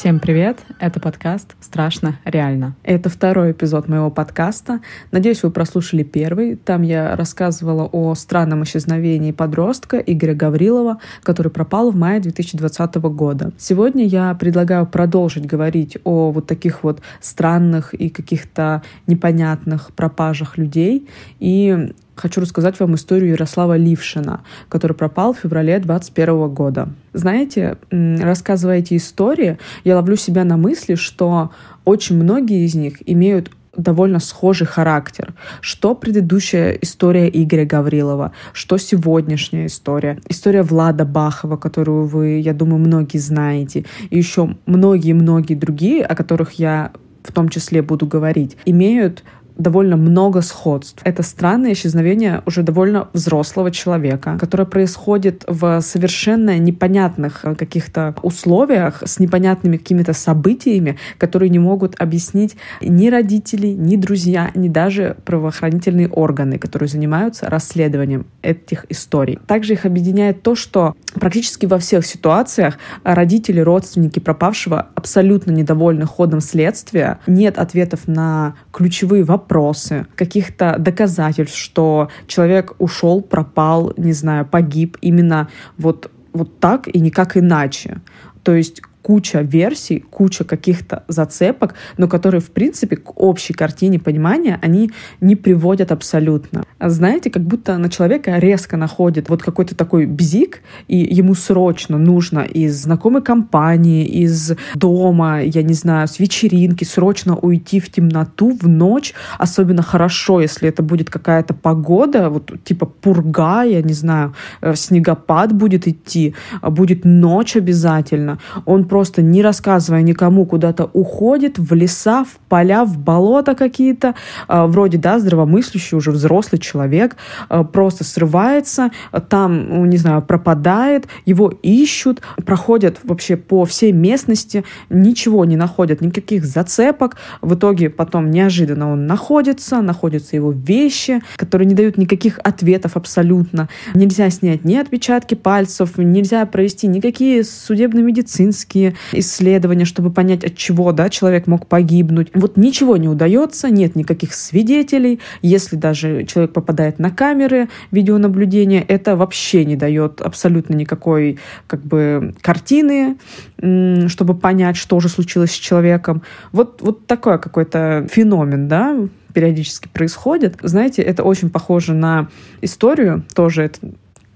Всем привет! Это подкаст «Страшно реально». Это второй эпизод моего подкаста. Надеюсь, вы прослушали первый. Там я рассказывала о странном исчезновении подростка Игоря Гаврилова, который пропал в мае 2020 года. Сегодня я предлагаю продолжить говорить о вот таких вот странных и каких-то непонятных пропажах людей и хочу рассказать вам историю Ярослава Лившина, который пропал в феврале 2021 года. Знаете, рассказывая эти истории, я ловлю себя на мысли, что очень многие из них имеют довольно схожий характер. Что предыдущая история Игоря Гаврилова, что сегодняшняя история. История Влада Бахова, которую вы, я думаю, многие знаете. И еще многие-многие другие, о которых я в том числе буду говорить, имеют довольно много сходств. Это странное исчезновение уже довольно взрослого человека, которое происходит в совершенно непонятных э, каких-то условиях, с непонятными какими-то событиями, которые не могут объяснить ни родители, ни друзья, ни даже правоохранительные органы, которые занимаются расследованием этих историй. Также их объединяет то, что практически во всех ситуациях родители, родственники пропавшего абсолютно недовольны ходом следствия, нет ответов на ключевые вопросы, вопросы, каких-то доказательств, что человек ушел, пропал, не знаю, погиб именно вот, вот так и никак иначе. То есть куча версий, куча каких-то зацепок, но которые, в принципе, к общей картине понимания они не приводят абсолютно. Знаете, как будто на человека резко находит вот какой-то такой бзик, и ему срочно нужно из знакомой компании, из дома, я не знаю, с вечеринки, срочно уйти в темноту в ночь, особенно хорошо, если это будет какая-то погода, вот типа пурга, я не знаю, э, снегопад будет идти, будет ночь обязательно. Он просто не рассказывая никому куда-то уходит в леса, в поля, в болота какие-то, а, вроде, да, здравомыслящий уже взрослый человек, а, просто срывается, там, ну, не знаю, пропадает, его ищут, проходят вообще по всей местности, ничего не находят, никаких зацепок, в итоге потом неожиданно он находится, находятся его вещи, которые не дают никаких ответов абсолютно. Нельзя снять ни отпечатки пальцев, нельзя провести никакие судебно-медицинские медицинские исследования, чтобы понять, от чего да, человек мог погибнуть. Вот ничего не удается, нет никаких свидетелей. Если даже человек попадает на камеры видеонаблюдения, это вообще не дает абсолютно никакой как бы картины, чтобы понять, что же случилось с человеком. Вот, вот такой какой-то феномен, да, периодически происходит. Знаете, это очень похоже на историю, тоже это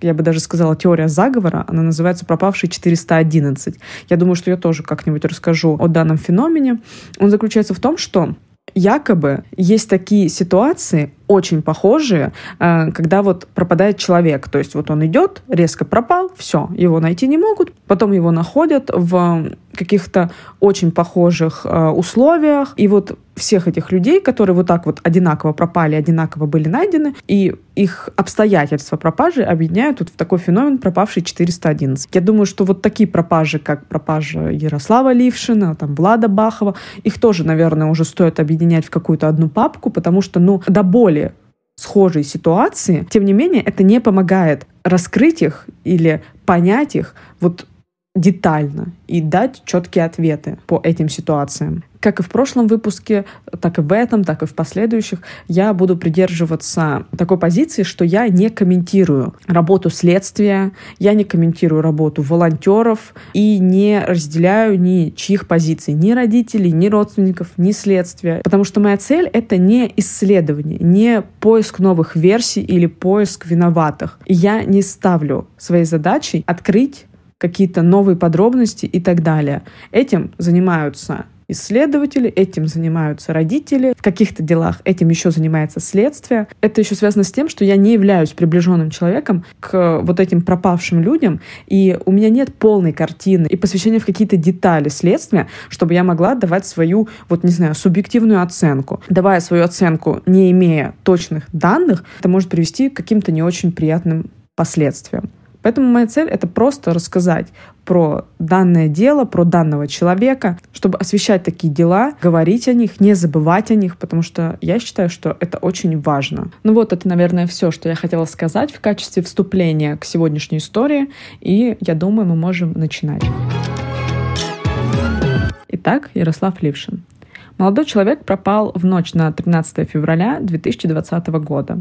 я бы даже сказала, теория заговора. Она называется «Пропавший 411». Я думаю, что я тоже как-нибудь расскажу о данном феномене. Он заключается в том, что якобы есть такие ситуации, очень похожие, э, когда вот пропадает человек. То есть вот он идет, резко пропал, все, его найти не могут, потом его находят в каких-то очень похожих э, условиях. И вот всех этих людей, которые вот так вот одинаково пропали, одинаково были найдены, и их обстоятельства пропажи объединяют вот в такой феномен пропавший 411. Я думаю, что вот такие пропажи, как пропажа Ярослава Лившина, там, Влада Бахова, их тоже, наверное, уже стоит объединять в какую-то одну папку, потому что, ну, до боли схожие ситуации, тем не менее, это не помогает раскрыть их или понять их. Вот детально и дать четкие ответы по этим ситуациям. Как и в прошлом выпуске, так и в этом, так и в последующих, я буду придерживаться такой позиции, что я не комментирую работу следствия, я не комментирую работу волонтеров и не разделяю ни чьих позиций, ни родителей, ни родственников, ни следствия. Потому что моя цель — это не исследование, не поиск новых версий или поиск виноватых. Я не ставлю своей задачей открыть какие-то новые подробности и так далее. Этим занимаются исследователи, этим занимаются родители, в каких-то делах этим еще занимается следствие. Это еще связано с тем, что я не являюсь приближенным человеком к вот этим пропавшим людям, и у меня нет полной картины и посвящения в какие-то детали следствия, чтобы я могла давать свою, вот не знаю, субъективную оценку. Давая свою оценку, не имея точных данных, это может привести к каким-то не очень приятным последствиям. Поэтому моя цель — это просто рассказать про данное дело, про данного человека, чтобы освещать такие дела, говорить о них, не забывать о них, потому что я считаю, что это очень важно. Ну вот, это, наверное, все, что я хотела сказать в качестве вступления к сегодняшней истории, и я думаю, мы можем начинать. Итак, Ярослав Лившин. Молодой человек пропал в ночь на 13 февраля 2020 года.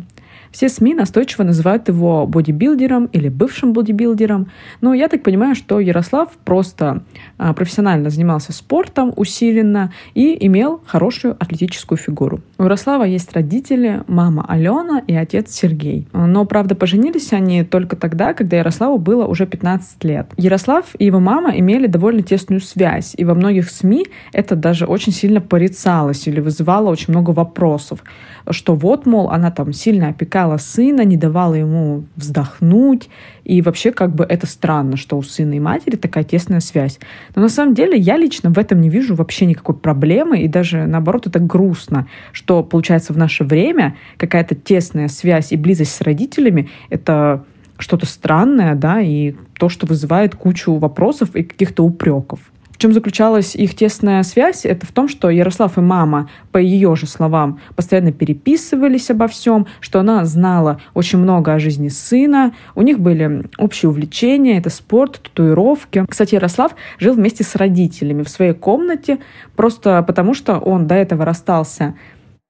Все СМИ настойчиво называют его бодибилдером или бывшим бодибилдером. Но я так понимаю, что Ярослав просто а, профессионально занимался спортом усиленно и имел хорошую атлетическую фигуру. У Ярослава есть родители, мама Алена и отец Сергей. Но, правда, поженились они только тогда, когда Ярославу было уже 15 лет. Ярослав и его мама имели довольно тесную связь, и во многих СМИ это даже очень сильно порицалось или вызывало очень много вопросов что вот, мол, она там сильно опекала сына, не давала ему вздохнуть, и вообще как бы это странно, что у сына и матери такая тесная связь. Но на самом деле я лично в этом не вижу вообще никакой проблемы, и даже наоборот это грустно, что получается в наше время какая-то тесная связь и близость с родителями — это что-то странное, да, и то, что вызывает кучу вопросов и каких-то упреков чем заключалась их тесная связь? Это в том, что Ярослав и мама, по ее же словам, постоянно переписывались обо всем, что она знала очень много о жизни сына, у них были общие увлечения, это спорт, татуировки. Кстати, Ярослав жил вместе с родителями в своей комнате, просто потому что он до этого расстался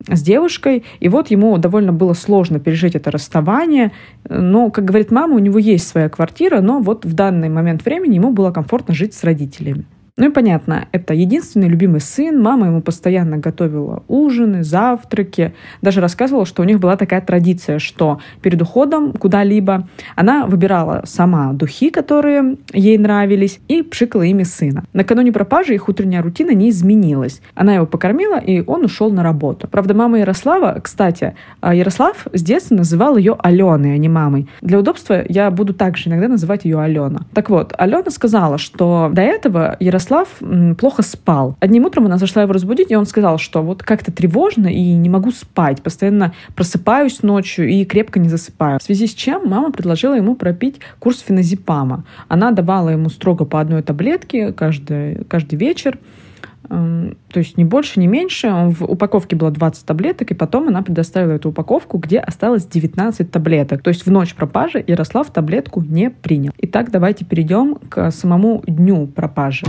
с девушкой, и вот ему довольно было сложно пережить это расставание, но, как говорит мама, у него есть своя квартира, но вот в данный момент времени ему было комфортно жить с родителями. Ну и понятно, это единственный любимый сын, мама ему постоянно готовила ужины, завтраки, даже рассказывала, что у них была такая традиция, что перед уходом куда-либо она выбирала сама духи, которые ей нравились, и пшикала ими сына. Накануне пропажи их утренняя рутина не изменилась. Она его покормила, и он ушел на работу. Правда, мама Ярослава, кстати, а, Ярослав с детства называл ее Аленой, а не мамой. Для удобства я буду также иногда называть ее Алена. Так вот, Алена сказала, что до этого Ярослав Ярослав плохо спал. Одним утром она зашла его разбудить, и он сказал, что вот как-то тревожно и не могу спать. Постоянно просыпаюсь ночью и крепко не засыпаю. В связи с чем мама предложила ему пропить курс феназепама. Она давала ему строго по одной таблетке каждый, каждый вечер. То есть не больше, не меньше. В упаковке было 20 таблеток, и потом она предоставила эту упаковку, где осталось 19 таблеток. То есть в ночь пропажи Ярослав таблетку не принял. Итак, давайте перейдем к самому дню пропажи.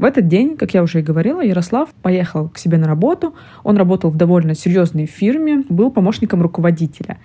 В этот день, как я уже и говорила, Ярослав поехал к себе на работу. Он работал в довольно серьезной фирме, был помощником руководителя.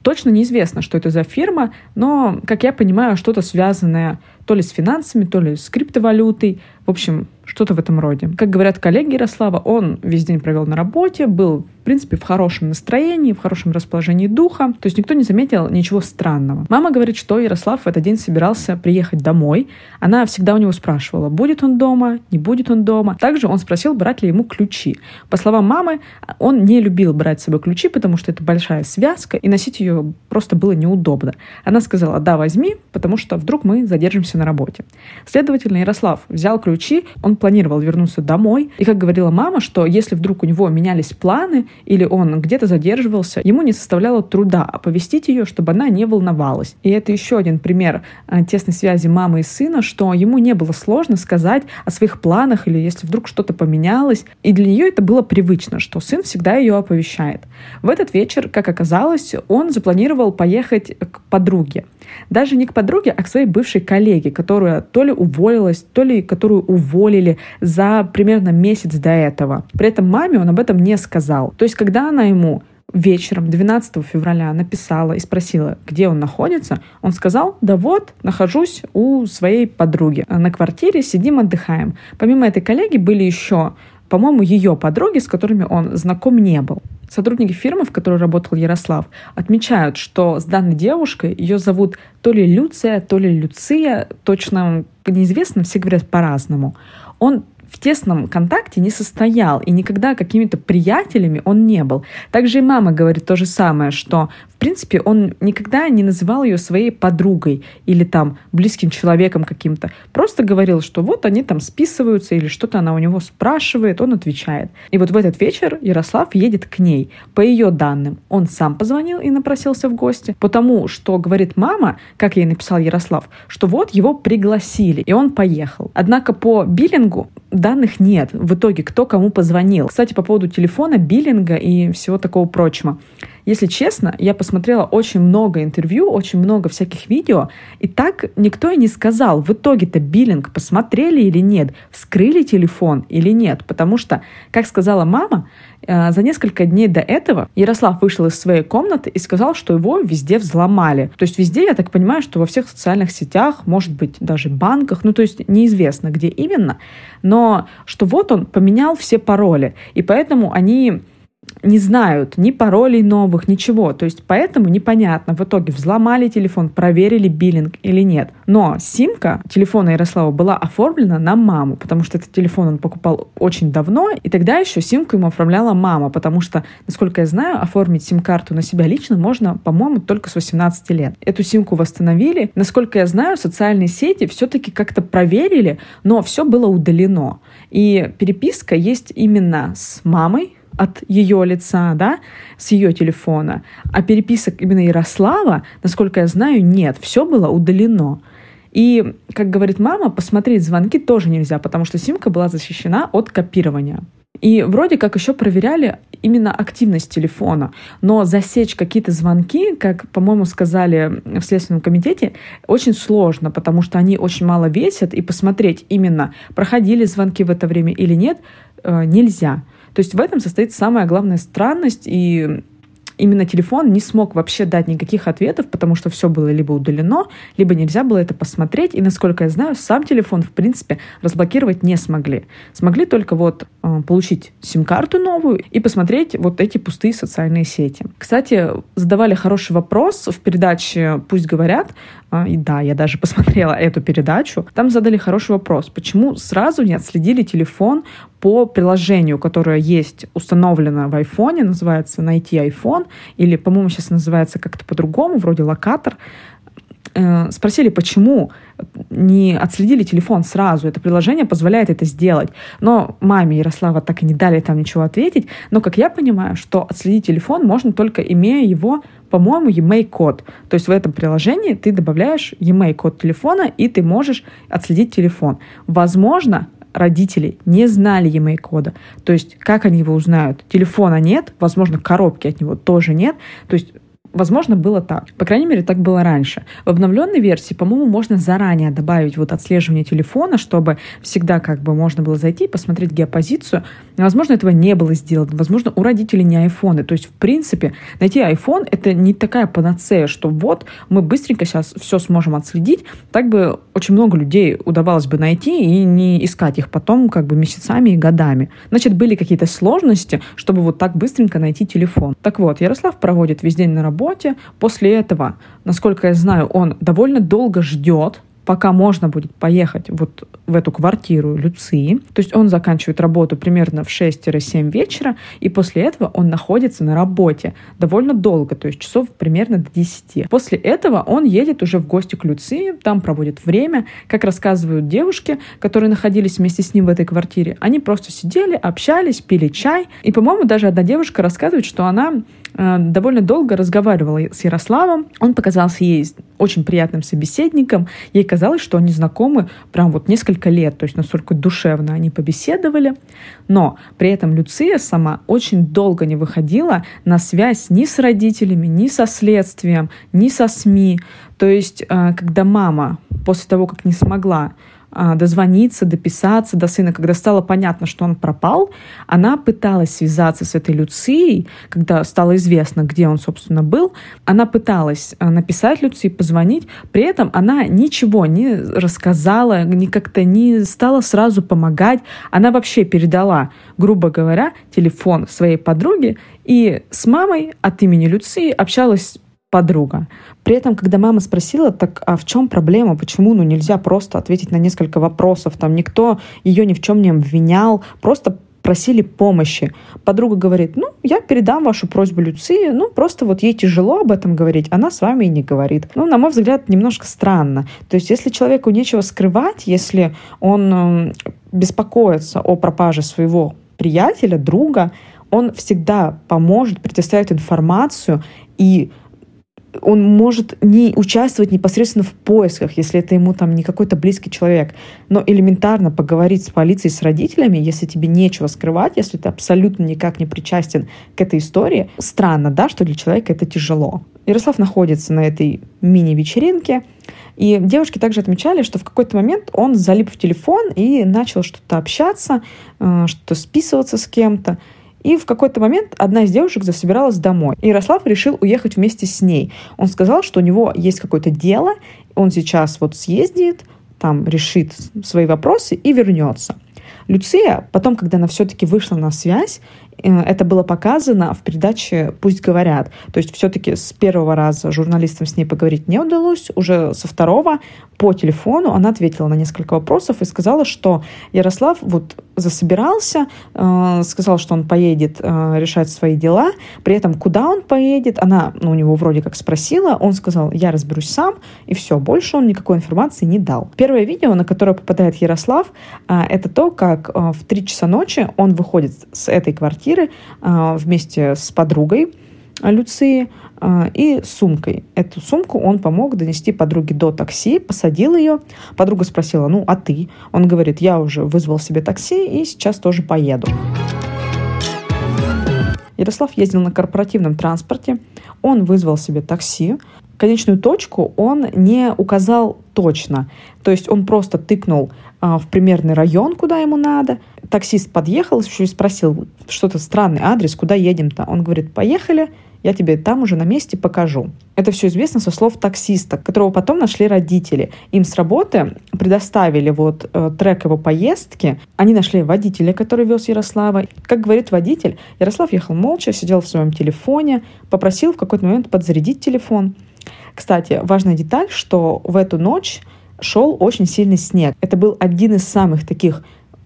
Точно неизвестно, что это за фирма, но, как я понимаю, что-то связанное то ли с финансами, то ли с криптовалютой. В общем, что-то в этом роде. Как говорят коллеги Ярослава, он весь день провел на работе, был, в принципе, в хорошем настроении, в хорошем расположении духа. То есть никто не заметил ничего странного. Мама говорит, что Ярослав в этот день собирался приехать домой. Она всегда у него спрашивала, будет он дома, не будет он дома. Также он спросил, брать ли ему ключи. По словам мамы, он не любил брать с собой ключи, потому что это большая связка, и носить ее просто было неудобно. Она сказала, да, возьми, потому что вдруг мы задержимся на работе. Следовательно, Ярослав взял ключи, он планировал вернуться домой. И, как говорила мама, что если вдруг у него менялись планы или он где-то задерживался, ему не составляло труда оповестить ее, чтобы она не волновалась. И это еще один пример э, тесной связи мамы и сына, что ему не было сложно сказать о своих планах или если вдруг что-то поменялось. И для нее это было привычно, что сын всегда ее оповещает. В этот вечер, как оказалось, он запланировал поехать к подруге. Даже не к подруге, а к своей бывшей коллеге, которая то ли уволилась, то ли которую уволили, за примерно месяц до этого. При этом маме он об этом не сказал. То есть, когда она ему вечером 12 февраля написала и спросила, где он находится, он сказал, да вот, нахожусь у своей подруги. На квартире сидим, отдыхаем. Помимо этой коллеги были еще, по-моему, ее подруги, с которыми он знаком не был. Сотрудники фирмы, в которой работал Ярослав, отмечают, что с данной девушкой ее зовут то ли Люция, то ли Люция, точно неизвестно, все говорят по-разному. Он в тесном контакте не состоял, и никогда какими-то приятелями он не был. Также и мама говорит то же самое, что принципе, он никогда не называл ее своей подругой или там близким человеком каким-то. Просто говорил, что вот они там списываются или что-то она у него спрашивает, он отвечает. И вот в этот вечер Ярослав едет к ней. По ее данным, он сам позвонил и напросился в гости, потому что говорит мама, как ей написал Ярослав, что вот его пригласили, и он поехал. Однако по биллингу данных нет. В итоге, кто кому позвонил. Кстати, по поводу телефона, биллинга и всего такого прочего. если честно, я посмотрела очень много интервью, очень много всяких видео, и так никто и не сказал, в итоге-то биллинг посмотрели или нет, вскрыли телефон или нет. Потому что, как сказала мама, за несколько дней до этого Ярослав вышел из своей комнаты и сказал, что его везде взломали. То есть везде, я так понимаю, что во всех социальных сетях, может быть, даже банках, ну то есть неизвестно, где именно, но что вот он поменял все пароли, и поэтому они не знают ни паролей новых, ничего. То есть поэтому непонятно. В итоге взломали телефон, проверили биллинг или нет. Но симка телефона Ярослава была оформлена на маму, потому что этот телефон он покупал очень давно, и тогда еще симку ему оформляла мама, потому что, насколько я знаю, оформить сим-карту на себя лично можно, по-моему, только с 18 лет. Эту симку восстановили. Насколько я знаю, социальные сети все-таки как-то проверили, но все было удалено. И переписка есть именно с мамой, от ее лица, да, с ее телефона. А переписок именно Ярослава, насколько я знаю, нет. Все было удалено. И, как говорит мама, посмотреть звонки тоже нельзя, потому что симка была защищена от копирования. И вроде как еще проверяли именно активность телефона. Но засечь какие-то звонки, как, по-моему, сказали в Следственном комитете, очень сложно, потому что они очень мало весят, и посмотреть именно, проходили звонки в это время или нет, э, нельзя. То есть в этом состоит самая главная странность, и именно телефон не смог вообще дать никаких ответов, потому что все было либо удалено, либо нельзя было это посмотреть. И, насколько я знаю, сам телефон, в принципе, разблокировать не смогли. Смогли только вот э, получить сим-карту новую и посмотреть вот эти пустые социальные сети. Кстати, задавали хороший вопрос в передаче «Пусть говорят», и да, я даже посмотрела эту передачу. Там задали хороший вопрос, почему сразу не отследили телефон по приложению, которое есть установлено в айфоне, называется «Найти iPhone», или, по-моему, сейчас называется как-то по-другому, вроде «Локатор», спросили, почему не отследили телефон сразу. Это приложение позволяет это сделать. Но маме Ярослава так и не дали там ничего ответить. Но, как я понимаю, что отследить телефон можно только имея его по-моему, e-mail код. То есть в этом приложении ты добавляешь e-mail код телефона, и ты можешь отследить телефон. Возможно, родители не знали e-mail кода. То есть как они его узнают? Телефона нет, возможно, коробки от него тоже нет. То есть Возможно, было так. По крайней мере, так было раньше. В обновленной версии, по-моему, можно заранее добавить вот отслеживание телефона, чтобы всегда как бы можно было зайти и посмотреть геопозицию. Возможно, этого не было сделано. Возможно, у родителей не айфоны. То есть, в принципе, найти iPhone — это не такая панацея, что вот мы быстренько сейчас все сможем отследить. Так бы очень много людей удавалось бы найти и не искать их потом как бы месяцами и годами. Значит, были какие-то сложности, чтобы вот так быстренько найти телефон. Так вот, Ярослав проводит весь день на работе, работе. После этого, насколько я знаю, он довольно долго ждет, пока можно будет поехать вот в эту квартиру Люции. То есть он заканчивает работу примерно в 6-7 вечера, и после этого он находится на работе довольно долго, то есть часов примерно до 10. После этого он едет уже в гости к Люции, там проводит время. Как рассказывают девушки, которые находились вместе с ним в этой квартире, они просто сидели, общались, пили чай. И, по-моему, даже одна девушка рассказывает, что она довольно долго разговаривала с Ярославом. Он показался ей очень приятным собеседником. Ей казалось, что они знакомы прям вот несколько лет, то есть настолько душевно они побеседовали. Но при этом Люция сама очень долго не выходила на связь ни с родителями, ни со следствием, ни со СМИ. То есть, э, когда мама после того, как не смогла дозвониться, дописаться до сына. Когда стало понятно, что он пропал, она пыталась связаться с этой Люцией, когда стало известно, где он, собственно, был. Она пыталась а, написать Люции, позвонить. При этом она ничего не рассказала, ни как-то не стала сразу помогать. Она вообще передала, грубо говоря, телефон своей подруге и с мамой от имени Люции общалась подруга. При этом, когда мама спросила, так а в чем проблема, почему ну, нельзя просто ответить на несколько вопросов, там никто ее ни в чем не обвинял, просто просили помощи. Подруга говорит, ну, я передам вашу просьбу Люции, ну, просто вот ей тяжело об этом говорить, она с вами и не говорит. Ну, на мой взгляд, немножко странно. То есть, если человеку нечего скрывать, если он э, беспокоится о пропаже своего приятеля, друга, он всегда поможет, предоставит информацию и он может не участвовать непосредственно в поисках, если это ему там не какой-то близкий человек. Но элементарно поговорить с полицией, с родителями, если тебе нечего скрывать, если ты абсолютно никак не причастен к этой истории, странно, да, что для человека это тяжело. Ярослав находится на этой мини-вечеринке, и девушки также отмечали, что в какой-то момент он залип в телефон и начал что-то общаться, э, что-то списываться с кем-то. И в какой-то момент одна из девушек засобиралась домой. И Ярослав решил уехать вместе с ней. Он сказал, что у него есть какое-то дело, он сейчас вот съездит, там решит свои вопросы и вернется. Люция, потом, когда она все-таки вышла на связь, это было показано в передаче «Пусть говорят». То есть все-таки с первого раза журналистам с ней поговорить не удалось, уже со второго по телефону она ответила на несколько вопросов и сказала, что Ярослав вот засобирался, э, сказал, что он поедет э, решать свои дела, при этом куда он поедет, она ну, у него вроде как спросила, он сказал, я разберусь сам, и все, больше он никакой информации не дал. Первое видео, на которое попадает Ярослав, э, это то, как э, в 3 часа ночи он выходит с этой квартиры, квартиры а, вместе с подругой Люции а, и сумкой. Эту сумку он помог донести подруге до такси, посадил ее. Подруга спросила, ну, а ты? Он говорит, я уже вызвал себе такси и сейчас тоже поеду. Ярослав ездил на корпоративном транспорте, он вызвал себе такси, конечную точку он не указал точно. То есть он просто тыкнул а, в примерный район, куда ему надо. Таксист подъехал, еще и спросил, что-то странный адрес, куда едем-то. Он говорит, поехали, я тебе там уже на месте покажу. Это все известно со слов таксиста, которого потом нашли родители. Им с работы предоставили вот э, трек его поездки. Они нашли водителя, который вез Ярослава. Как говорит водитель, Ярослав ехал молча, сидел в своем телефоне, попросил в какой-то момент подзарядить телефон. Кстати, важная деталь, что в эту ночь шел очень сильный снег. Это был один из самых таких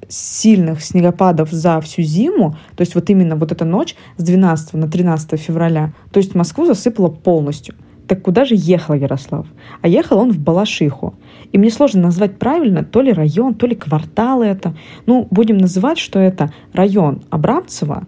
сильных снегопадов за всю зиму, то есть вот именно вот эта ночь с 12 на 13 февраля, то есть Москву засыпало полностью. Так куда же ехал Ярослав? А ехал он в Балашиху. И мне сложно назвать правильно то ли район, то ли квартал это. Ну, будем называть, что это район Абрамцева,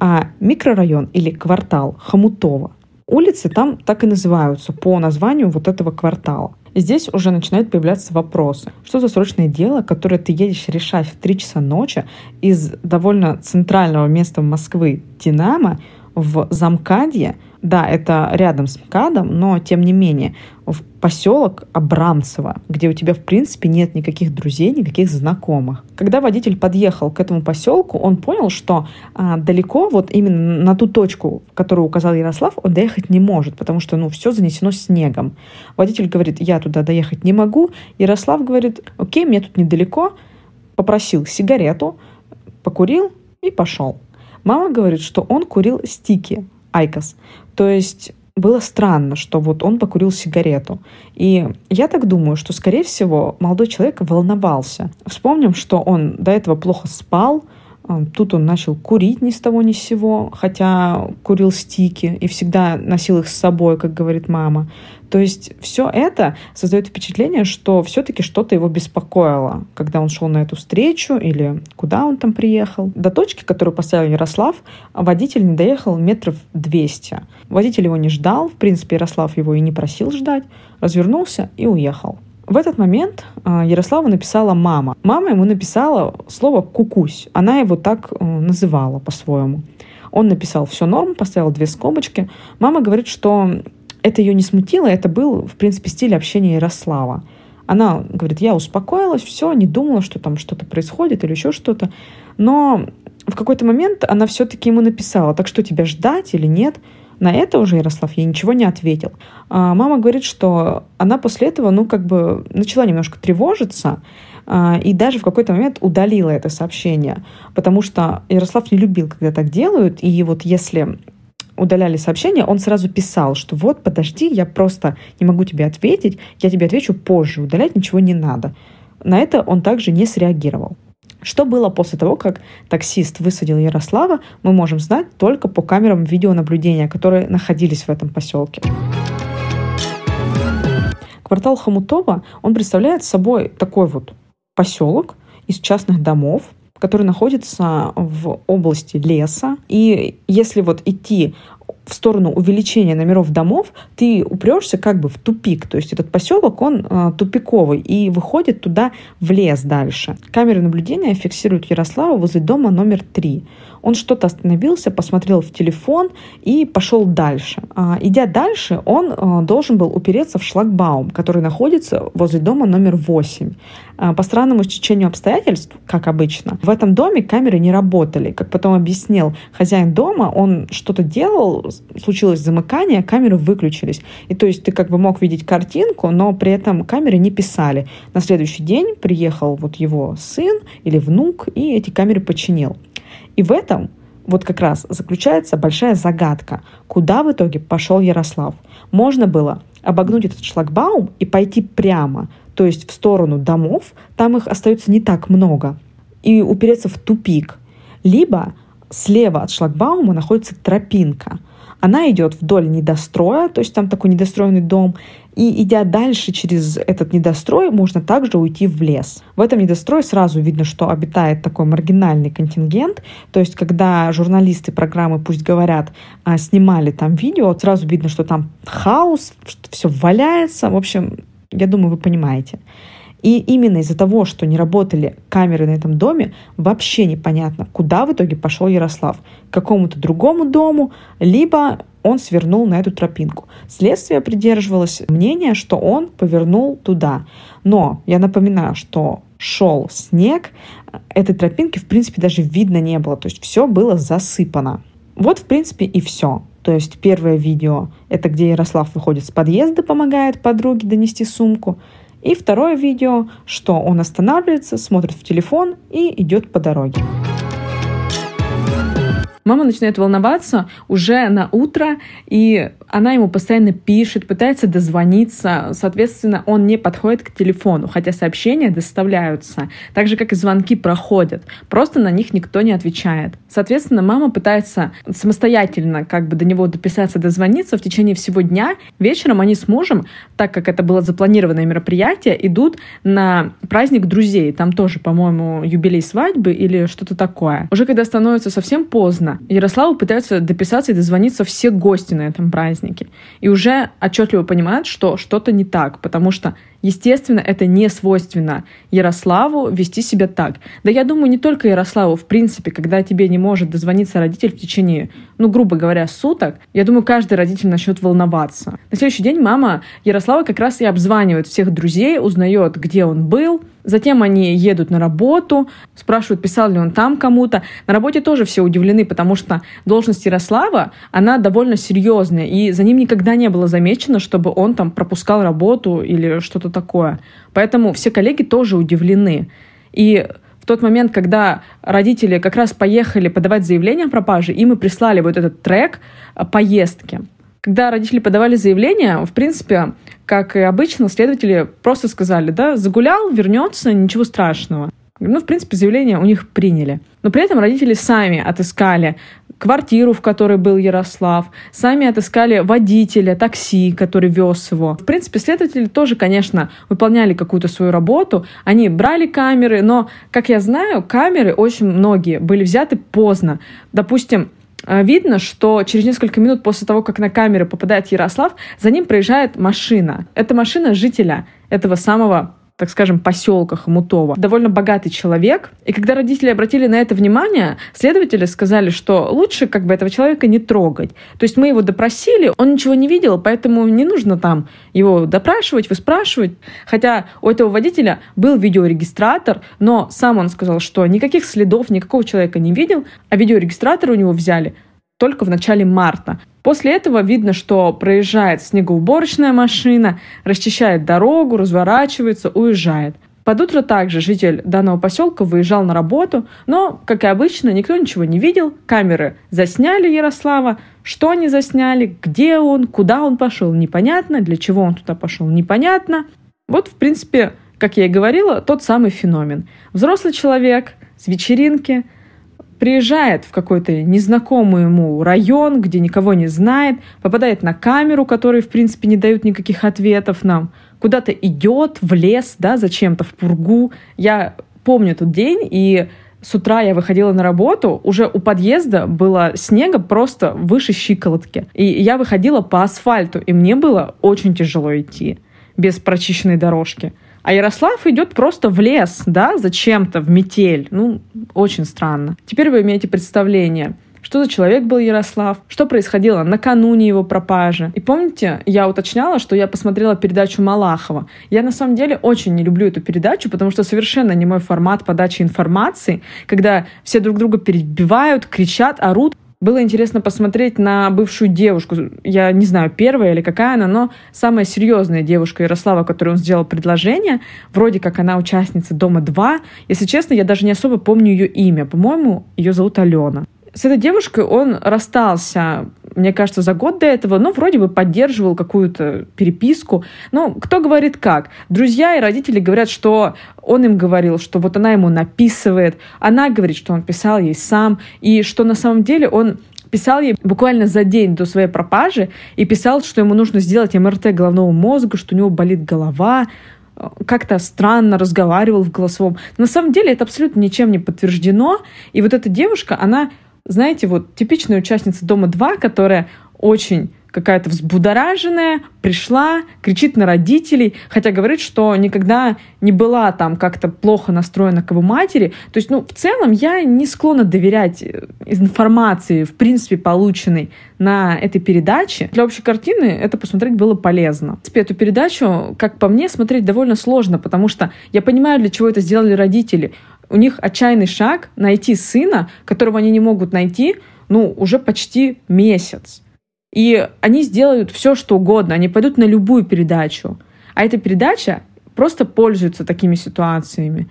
а микрорайон или квартал Хомутова. Улицы там так и называются по названию вот этого квартала. И здесь уже начинают появляться вопросы. Что за срочное дело, которое ты едешь решать в 3 часа ночи из довольно центрального места Москвы Динамо в Замкадье, да, это рядом с МКАДом, но тем не менее в поселок Абрамцево, где у тебя в принципе нет никаких друзей, никаких знакомых. Когда водитель подъехал к этому поселку, он понял, что а, далеко вот именно на ту точку, которую указал Ярослав, он доехать не может, потому что ну все занесено снегом. Водитель говорит, я туда доехать не могу. Ярослав говорит, окей, мне тут недалеко, попросил сигарету, покурил и пошел. Мама говорит, что он курил стики, айкос. То есть было странно, что вот он покурил сигарету. И я так думаю, что, скорее всего, молодой человек волновался. Вспомним, что он до этого плохо спал, а, Тут он начал курить ни с того ни с сего, хотя курил стики и всегда носил их с собой, как говорит мама. То есть все это создает впечатление, что все-таки что-то его беспокоило, когда он шел на эту встречу или куда он там приехал. До точки, которую поставил Ярослав, водитель не доехал метров 200. Водитель его не ждал, в принципе, Ярослав его и не просил ждать, развернулся и уехал. В этот момент а, Ярославу написала мама. Мама ему написала слово «кукусь». Она его так э, называла по-своему. Он написал «все норм», поставил две скобочки. Мама говорит, что это ее не смутило, это был, в принципе, стиль общения Ярослава. Она говорит, я успокоилась, все, не думала, что там что-то происходит или еще что-то. Но в какой-то момент она все-таки ему написала, так что тебя ждать или нет? На это уже Ярослав ей ничего не ответил. А мама говорит, что она после этого, ну, как бы начала немножко тревожиться, а, и даже в какой-то момент удалила это сообщение, потому что Ярослав не любил, когда так делают, и вот если удаляли сообщение, он сразу писал, что вот, подожди, я просто не могу тебе ответить, я тебе отвечу позже, удалять ничего не надо. На это он также не среагировал. Что было после того, как таксист высадил Ярослава, мы можем знать только по камерам видеонаблюдения, которые находились в этом поселке. Квартал Хомутова, он представляет собой такой вот поселок из частных домов, который находится в области леса. И если вот идти в сторону увеличения номеров домов, ты упрешься как бы в тупик. То есть этот поселок, он э, тупиковый и выходит туда в лес дальше. Камеры наблюдения фиксируют Ярослава возле дома номер три. Он что-то остановился, посмотрел в телефон и пошел дальше. А, идя дальше, он а, должен был упереться в шлагбаум, который находится возле дома номер 8. А, по странному стечению обстоятельств, как обычно, в этом доме камеры не работали. Как потом объяснил хозяин дома, он что-то делал, случилось замыкание, камеры выключились. И то есть ты как бы мог видеть картинку, но при этом камеры не писали. На следующий день приехал вот его сын или внук и эти камеры починил. И в этом вот как раз заключается большая загадка, куда в итоге пошел Ярослав. Можно было обогнуть этот шлагбаум и пойти прямо, то есть в сторону домов, там их остается не так много, и упереться в тупик. Либо слева от шлагбаума находится тропинка. Она идет вдоль недостроя, то есть там такой недостроенный дом, и идя дальше через этот недострой, можно также уйти в лес. В этом недострое сразу видно, что обитает такой маргинальный контингент. То есть, когда журналисты программы «Пусть говорят» а, снимали там видео, сразу видно, что там хаос, что все валяется. В общем, я думаю, вы понимаете. И именно из-за того, что не работали камеры на этом доме, вообще непонятно, куда в итоге пошел Ярослав. К какому-то другому дому, либо он свернул на эту тропинку. Следствие придерживалось мнения, что он повернул туда. Но я напоминаю, что шел снег, этой тропинки в принципе даже видно не было, то есть все было засыпано. Вот в принципе и все. То есть первое видео — это где Ярослав выходит с подъезда, помогает подруге донести сумку. И второе видео, что он останавливается, смотрит в телефон и идет по дороге. Мама начинает волноваться уже на утро, и она ему постоянно пишет, пытается дозвониться. Соответственно, он не подходит к телефону, хотя сообщения доставляются, так же, как и звонки проходят. Просто на них никто не отвечает. Соответственно, мама пытается самостоятельно как бы до него дописаться, дозвониться в течение всего дня. Вечером они с мужем, так как это было запланированное мероприятие, идут на праздник друзей. Там тоже, по-моему, юбилей свадьбы или что-то такое. Уже когда становится совсем поздно, Ярославу пытаются дописаться и дозвониться все гости на этом празднике. И уже отчетливо понимают, что что-то не так, потому что Естественно, это не свойственно Ярославу вести себя так. Да я думаю, не только Ярославу, в принципе, когда тебе не может дозвониться родитель в течение, ну, грубо говоря, суток, я думаю, каждый родитель начнет волноваться. На следующий день мама Ярослава как раз и обзванивает всех друзей, узнает, где он был, Затем они едут на работу, спрашивают, писал ли он там кому-то. На работе тоже все удивлены, потому что должность Ярослава, она довольно серьезная, и за ним никогда не было замечено, чтобы он там пропускал работу или что-то такое. Поэтому все коллеги тоже удивлены. И в тот момент, когда родители как раз поехали подавать заявление о пропаже, им и прислали вот этот трек поездки. Когда родители подавали заявление, в принципе, как и обычно, следователи просто сказали, да, загулял, вернется, ничего страшного. Ну, в принципе, заявление у них приняли. Но при этом родители сами отыскали квартиру, в которой был Ярослав, сами отыскали водителя, такси, который вез его. В принципе, следователи тоже, конечно, выполняли какую-то свою работу. Они брали камеры, но, как я знаю, камеры очень многие были взяты поздно. Допустим, э, видно, что через несколько минут после того, как на камеры попадает Ярослав, за ним проезжает машина. Это машина жителя этого самого так скажем, поселка Хомутова. Довольно богатый человек. И когда родители обратили на это внимание, следователи сказали, что лучше как бы этого человека не трогать. То есть мы его допросили, он ничего не видел, поэтому не нужно там его допрашивать, выспрашивать. Хотя у этого водителя был видеорегистратор, но сам он сказал, что никаких следов никакого человека не видел, а видеорегистратор у него взяли только в начале марта. После этого видно, что проезжает снегоуборочная машина, расчищает дорогу, разворачивается, уезжает. Под утро также житель данного поселка выезжал на работу, но, как и обычно, никто ничего не видел. Камеры засняли Ярослава. Что они засняли, где он, куда он пошел, непонятно. Для чего он туда пошел, непонятно. Вот, в принципе, как я и говорила, тот самый феномен. Взрослый человек с вечеринки приезжает в какой-то незнакомый ему район, где никого не знает, попадает на камеру, которые, в принципе, не дают никаких ответов нам, куда-то идет в лес, да, зачем-то в пургу. Я помню тот день, и с утра я выходила на работу, уже у подъезда было снега просто выше щиколотки. И я выходила по асфальту, и мне было очень тяжело идти без прочищенной дорожки. А Ярослав идет просто в лес, да, зачем-то, в метель. Ну, очень странно. Теперь вы имеете представление, что за человек был Ярослав, что происходило накануне его пропажи. И помните, я уточняла, что я посмотрела передачу Малахова. Я на самом деле очень не люблю эту передачу, потому что совершенно не мой формат подачи информации, когда все друг друга перебивают, кричат, орут. Было интересно посмотреть на бывшую девушку. Я не знаю, первая или какая она, но самая серьезная девушка Ярослава, которой он сделал предложение. Вроде как она участница «Дома-2». Если честно, я даже не особо помню ее имя. По-моему, ее зовут Алена с этой девушкой он расстался, мне кажется, за год до этого, но вроде бы поддерживал какую-то переписку. Но кто говорит как? Друзья и родители говорят, что он им говорил, что вот она ему написывает, она говорит, что он писал ей сам, и что на самом деле он писал ей буквально за день до своей пропажи и писал, что ему нужно сделать МРТ головного мозга, что у него болит голова, как-то странно разговаривал в голосовом. На самом деле это абсолютно ничем не подтверждено. И вот эта девушка, она знаете, вот типичная участница «Дома-2», которая очень какая-то взбудораженная, пришла, кричит на родителей, хотя говорит, что никогда не была там как-то плохо настроена к его матери. То есть, ну, в целом я не склонна доверять э, информации, в принципе, полученной на этой передаче. Для общей картины это посмотреть было полезно. В принципе, эту передачу, как по мне, смотреть довольно сложно, потому что я понимаю, для чего это сделали родители у них отчаянный шаг найти сына, которого они не могут найти, ну, уже почти месяц. И они сделают все, что угодно. Они пойдут на любую передачу. А эта передача просто пользуется такими ситуациями.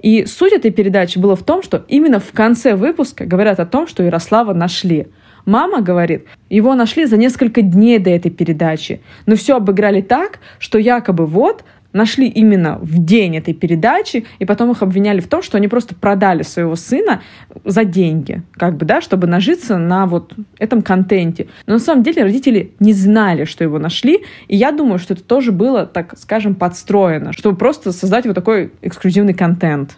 И суть этой передачи была в том, что именно в конце выпуска говорят о том, что Ярослава нашли. Мама говорит, его нашли за несколько дней до этой передачи, но все обыграли так, что якобы вот нашли именно в день этой передачи, и потом их обвиняли в том, что они просто продали своего сына за деньги, как бы, да, чтобы нажиться на вот этом контенте. Но на самом деле родители не знали, что его нашли, и я думаю, что это тоже было, так скажем, подстроено, чтобы просто создать вот такой эксклюзивный контент.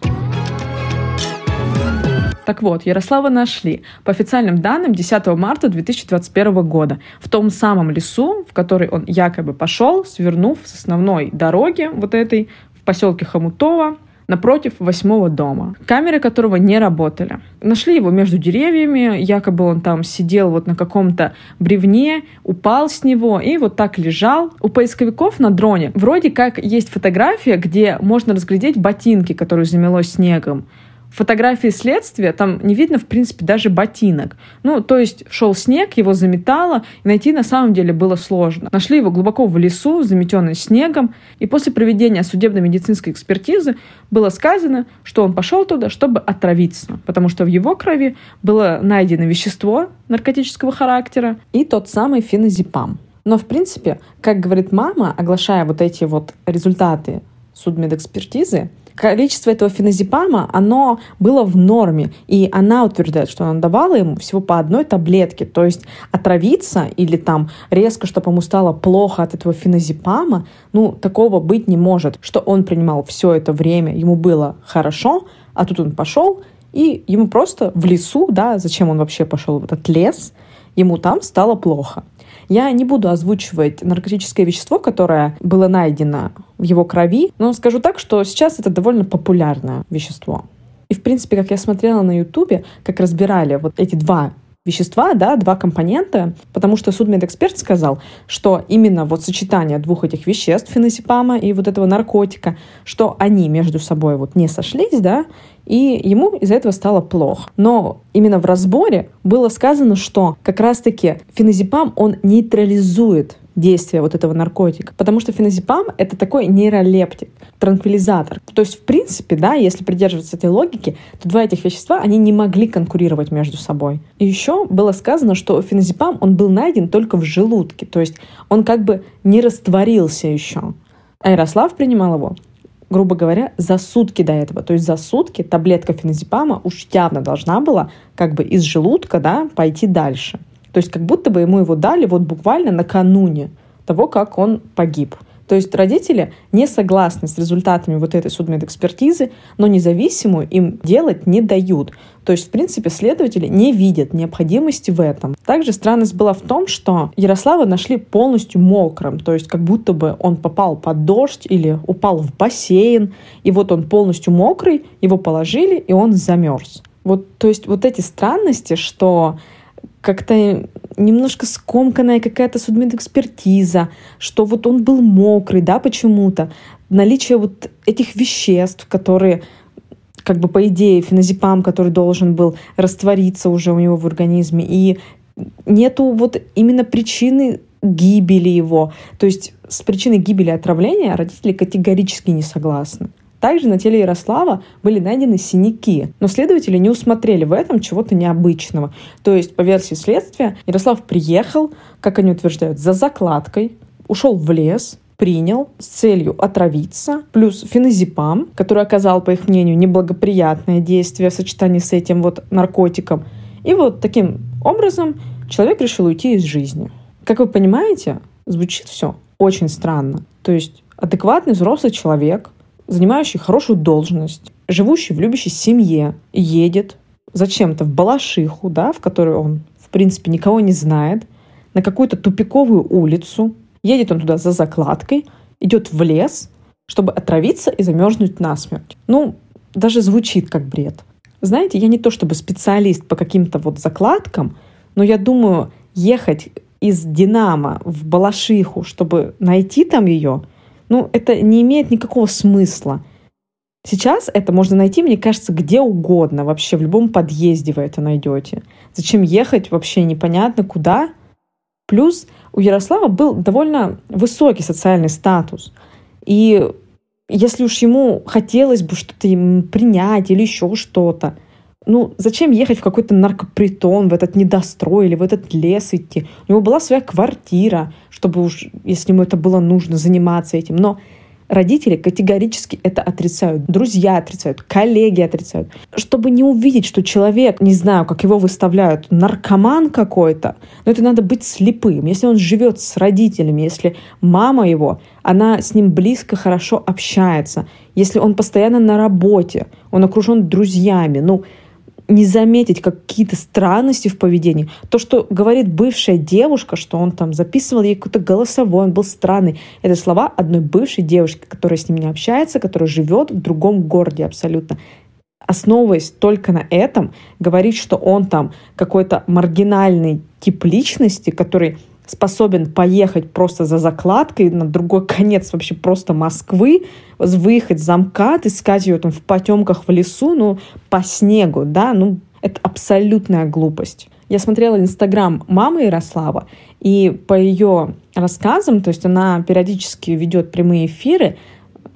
Так вот, Ярослава нашли по официальным данным 10 марта 2021 года в том самом лесу, в который он якобы пошел, свернув с основной дороги вот этой в поселке Хомутово, напротив восьмого дома, камеры которого не работали. Нашли его между деревьями, якобы он там сидел вот на каком-то бревне, упал с него и вот так лежал. У поисковиков на дроне вроде как есть фотография, где можно разглядеть ботинки, которые замело снегом фотографии следствия там не видно, в принципе, даже ботинок. Ну, то есть шел снег, его заметало, и найти на самом деле было сложно. Нашли его глубоко в лесу, заметенный снегом, и после проведения судебно-медицинской экспертизы было сказано, что он пошел туда, чтобы отравиться, потому что в его крови было найдено вещество наркотического характера и тот самый феназепам. Но, в принципе, как говорит мама, оглашая вот эти вот результаты судмедэкспертизы, количество этого феназепама, оно было в норме. И она утверждает, что она давала ему всего по одной таблетке. То есть отравиться или там резко, чтобы ему стало плохо от этого феназепама, ну, такого быть не может. Что он принимал все это время, ему было хорошо, а тут он пошел, и ему просто в лесу, да, зачем он вообще пошел в этот лес, ему там стало плохо. Я не буду озвучивать наркотическое вещество, которое было найдено в его крови, но скажу так, что сейчас это довольно популярное вещество. И, в принципе, как я смотрела на Ютубе, как разбирали вот эти два вещества, да, два компонента, потому что судмедэксперт сказал, что именно вот сочетание двух этих веществ, феназепама и вот этого наркотика, что они между собой вот не сошлись, да, и ему из-за этого стало плохо. Но именно в разборе было сказано, что как раз-таки феназепам, он нейтрализует действия вот этого наркотика. Потому что феназепам — это такой нейролептик, транквилизатор. То есть, в принципе, да, если придерживаться этой логики, то два этих вещества, они не могли конкурировать между собой. И еще было сказано, что феназепам, он был найден только в желудке. То есть он как бы не растворился еще. А Ярослав принимал его грубо говоря, за сутки до этого. То есть за сутки таблетка феназепама уж явно должна была как бы из желудка да, пойти дальше. То есть как будто бы ему его дали вот буквально накануне того, как он погиб. То есть родители не согласны с результатами вот этой судмедэкспертизы, но независимую им делать не дают. То есть, в принципе, следователи не видят необходимости в этом. Также странность была в том, что Ярослава нашли полностью мокрым, то есть как будто бы он попал под дождь или упал в бассейн, и вот он полностью мокрый, его положили, и он замерз. Вот, то есть вот эти странности, что как-то немножко скомканная какая-то судмедэкспертиза, что вот он был мокрый, да, почему-то. Наличие вот этих веществ, которые как бы по идее феназепам, который должен был раствориться уже у него в организме, и нету вот именно причины гибели его. То есть с причиной гибели отравления родители категорически не согласны. Также на теле Ярослава были найдены синяки, но следователи не усмотрели в этом чего-то необычного. То есть, по версии следствия, Ярослав приехал, как они утверждают, за закладкой, ушел в лес, принял с целью отравиться, плюс феназепам, который оказал, по их мнению, неблагоприятное действие в сочетании с этим вот наркотиком. И вот таким образом человек решил уйти из жизни. Как вы понимаете, звучит все очень странно. То есть адекватный взрослый человек занимающий хорошую должность, живущий в любящей семье, едет зачем-то в Балашиху, да, в которой он, в принципе, никого не знает, на какую-то тупиковую улицу, едет он туда за закладкой, идет в лес, чтобы отравиться и замерзнуть насмерть. Ну, даже звучит как бред. Знаете, я не то чтобы специалист по каким-то вот закладкам, но я думаю, ехать из Динамо в Балашиху, чтобы найти там ее, ну, это не имеет никакого смысла. Сейчас это можно найти, мне кажется, где угодно, вообще в любом подъезде вы это найдете. Зачем ехать вообще непонятно куда. Плюс у Ярослава был довольно высокий социальный статус. И если уж ему хотелось бы что-то принять или еще что-то, ну, зачем ехать в какой-то наркопритон, в этот недострой или в этот лес идти? У него была своя квартира, чтобы уж, если ему это было нужно, заниматься этим. Но родители категорически это отрицают. Друзья отрицают, коллеги отрицают. Чтобы не увидеть, что человек, не знаю, как его выставляют, наркоман какой-то, но это надо быть слепым. Если он живет с родителями, если мама его, она с ним близко, хорошо общается, если он постоянно на работе, он окружен друзьями, ну, не заметить какие-то странности в поведении. То, что говорит бывшая девушка, что он там записывал ей какой-то голосовой, он был странный. Это слова одной бывшей девушки, которая с ним не общается, которая живет в другом городе абсолютно. Основываясь только на этом, говорить, что он там какой-то маргинальный тип личности, который способен поехать просто за закладкой на другой конец вообще просто Москвы, выехать за МКАД, искать ее там в потемках в лесу, ну, по снегу, да, ну, это абсолютная глупость. Я смотрела Инстаграм мамы Ярослава, и по ее рассказам, то есть она периодически ведет прямые эфиры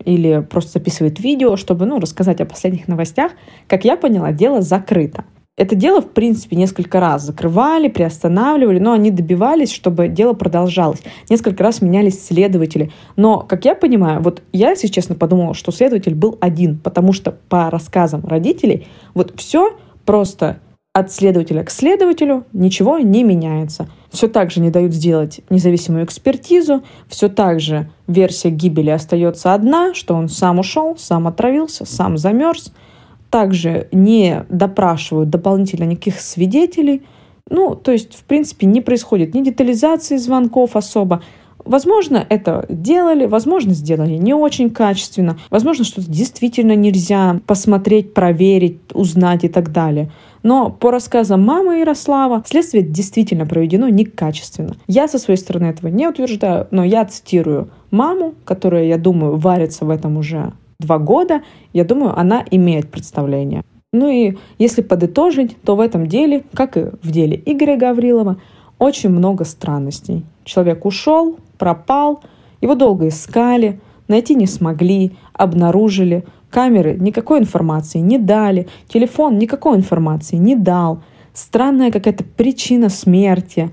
или просто записывает видео, чтобы ну, рассказать о последних новостях. Как я поняла, дело закрыто. Это дело, в принципе, несколько раз закрывали, приостанавливали, но они добивались, чтобы дело продолжалось. Несколько раз менялись следователи. Но, как я понимаю, вот я, если честно, подумала, что следователь был один, потому что по рассказам родителей вот все просто от следователя к следователю ничего не меняется. Все так же не дают сделать независимую экспертизу, все так же версия гибели остается одна, что он сам ушел, сам отравился, сам замерз – также не допрашивают дополнительно никаких свидетелей. Ну, то есть, в принципе, не происходит ни детализации звонков особо. Возможно, это делали, возможно, сделали не очень качественно, возможно, что-то действительно нельзя посмотреть, проверить, узнать и так далее. Но по рассказам мамы Ярослава, следствие действительно проведено некачественно. Я со своей стороны этого не утверждаю, но я цитирую маму, которая, я думаю, варится в этом уже два года, я думаю, она имеет представление. Ну и если подытожить, то в этом деле, как и в деле Игоря Гаврилова, очень много странностей. Человек ушел, пропал, его долго искали, найти не смогли, обнаружили, камеры никакой информации не дали, телефон никакой информации не дал, странная какая-то причина смерти.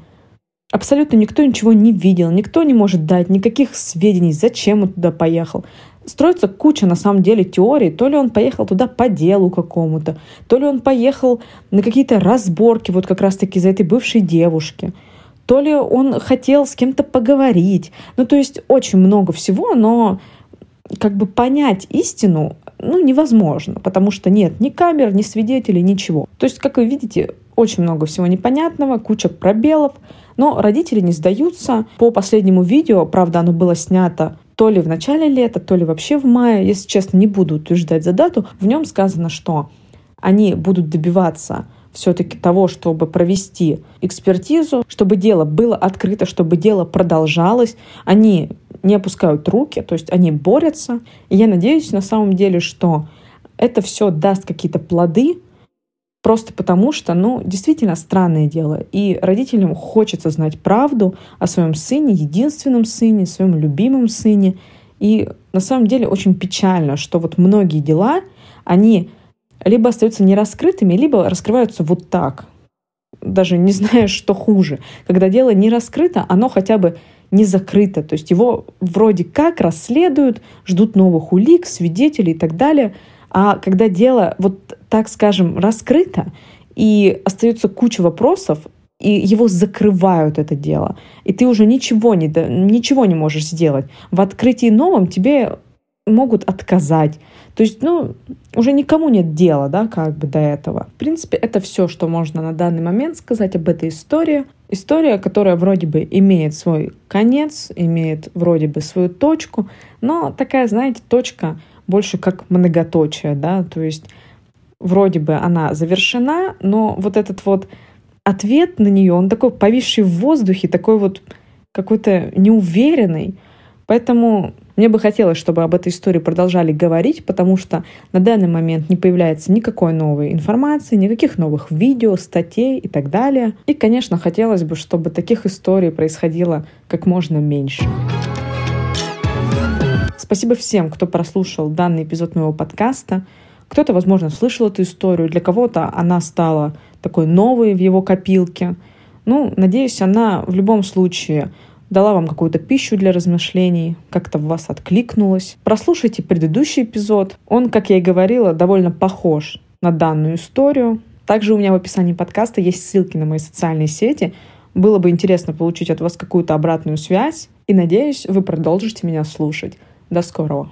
Абсолютно никто ничего не видел, никто не может дать никаких сведений, зачем он туда поехал строится куча на самом деле теорий. То ли он поехал туда по делу какому-то, то ли он поехал на какие-то разборки вот как раз-таки за этой бывшей девушки, то ли он хотел с кем-то поговорить. Ну, то есть очень много всего, но как бы понять истину ну, невозможно, потому что нет ни камер, ни свидетелей, ничего. То есть, как вы видите, очень много всего непонятного, куча пробелов, но родители не сдаются. По последнему видео, правда, оно было снято то ли в начале лета, то ли вообще в мае, если честно, не буду утверждать за дату, в нем сказано, что они будут добиваться все-таки того, чтобы провести экспертизу, чтобы дело было открыто, чтобы дело продолжалось. Они не опускают руки, то есть они борются. И я надеюсь на самом деле, что это все даст какие-то плоды, просто потому что, ну, действительно странное дело. И родителям хочется знать правду о своем сыне, единственном сыне, своем любимом сыне. И на самом деле очень печально, что вот многие дела, они либо остаются нераскрытыми, либо раскрываются вот так. Даже не зная, что хуже. Когда дело не раскрыто, оно хотя бы не закрыто. То есть его вроде как расследуют, ждут новых улик, свидетелей и так далее. А когда дело, вот так скажем, раскрыто, и остается куча вопросов, и его закрывают это дело. И ты уже ничего не, ничего не можешь сделать. В открытии новом тебе могут отказать. То есть, ну, уже никому нет дела, да, как бы до этого. В принципе, это все, что можно на данный момент сказать об этой истории. История, которая вроде бы имеет свой конец, имеет вроде бы свою точку, но такая, знаете, точка больше как многоточие, да, то есть вроде бы она завершена, но вот этот вот ответ на нее, он такой повисший в воздухе, такой вот какой-то неуверенный. Поэтому мне бы хотелось, чтобы об этой истории продолжали говорить, потому что на данный момент не появляется никакой новой информации, никаких новых видео, статей и так далее. И, конечно, хотелось бы, чтобы таких историй происходило как можно меньше. Спасибо всем, кто прослушал данный эпизод моего подкаста. Кто-то, возможно, слышал эту историю, для кого-то она стала такой новой в его копилке. Ну, надеюсь, она в любом случае дала вам какую-то пищу для размышлений, как-то в вас откликнулась. Прослушайте предыдущий эпизод. Он, как я и говорила, довольно похож на данную историю. Также у меня в описании подкаста есть ссылки на мои социальные сети. Было бы интересно получить от вас какую-то обратную связь. И надеюсь, вы продолжите меня слушать. До скорого!